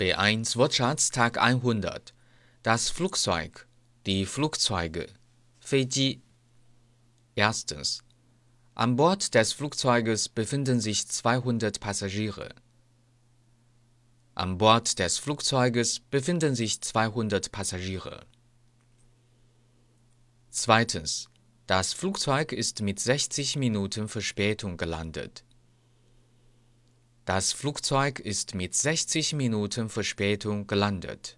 B1 Wortschatztag 100 Das Flugzeug, die Flugzeuge, 飞机 Erstens. An Bord des Flugzeuges befinden sich 200 Passagiere. An Bord des Flugzeuges befinden sich 200 Passagiere. Zweitens. Das Flugzeug ist mit 60 Minuten Verspätung gelandet. Das Flugzeug ist mit 60 Minuten Verspätung gelandet.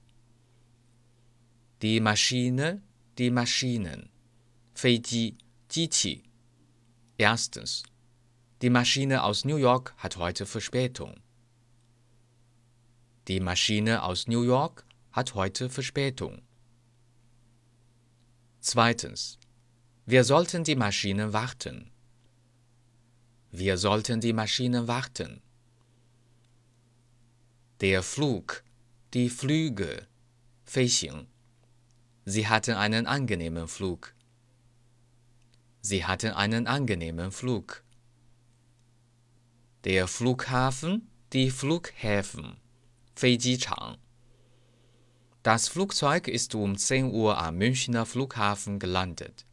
Die Maschine, die Maschinen. 飞机，机器。Erstens. Die Maschine aus New York hat heute Verspätung. Die Maschine aus New York hat heute Verspätung. Zweitens. Wir sollten die Maschine warten. Wir sollten die Maschine warten. Der Flug, die Flüge, 飞行. Sie hatten einen angenehmen Flug. Sie hatten einen angenehmen Flug. Der Flughafen, die Flughäfen, 飞机场. Das Flugzeug ist um 10 Uhr am Münchner Flughafen gelandet.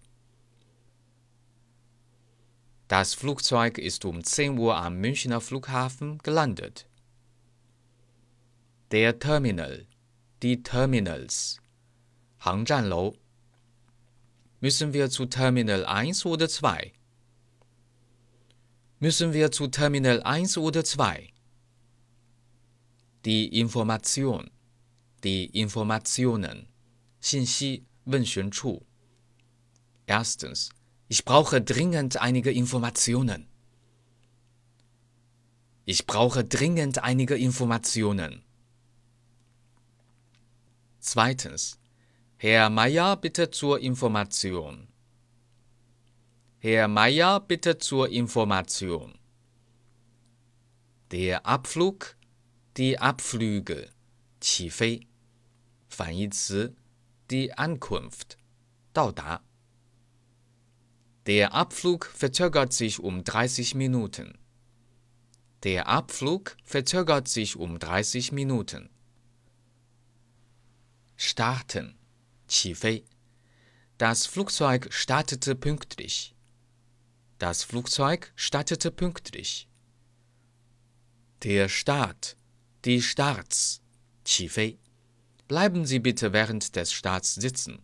Das Flugzeug ist um 10 Uhr am Münchner Flughafen gelandet. Der Terminal, die Terminals, 航站楼. Müssen wir zu Terminal 1 oder 2? Müssen wir zu Terminal 1 oder 2? Die Information, die Informationen, 信息问询处. Erstens. Ich brauche dringend einige Informationen. Ich brauche dringend einige Informationen. Zweitens. Herr Meier, bitte zur Information. Herr Meier, bitte zur Information. Der Abflug, die Abflüge, 起飞。反义词 die Ankunft, 到达。der Abflug verzögert sich um 30 Minuten. Der Abflug verzögert sich um 30 Minuten. Starten. 起飞. Das Flugzeug startete pünktlich. Das Flugzeug startete pünktlich. Der Start. Die Starts. 起飞. Bleiben Sie bitte während des Starts sitzen.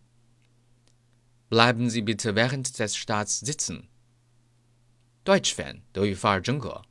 Bleiben Sie bitte während des Starts sitzen. Deutsch-Fan 德语范儿真格。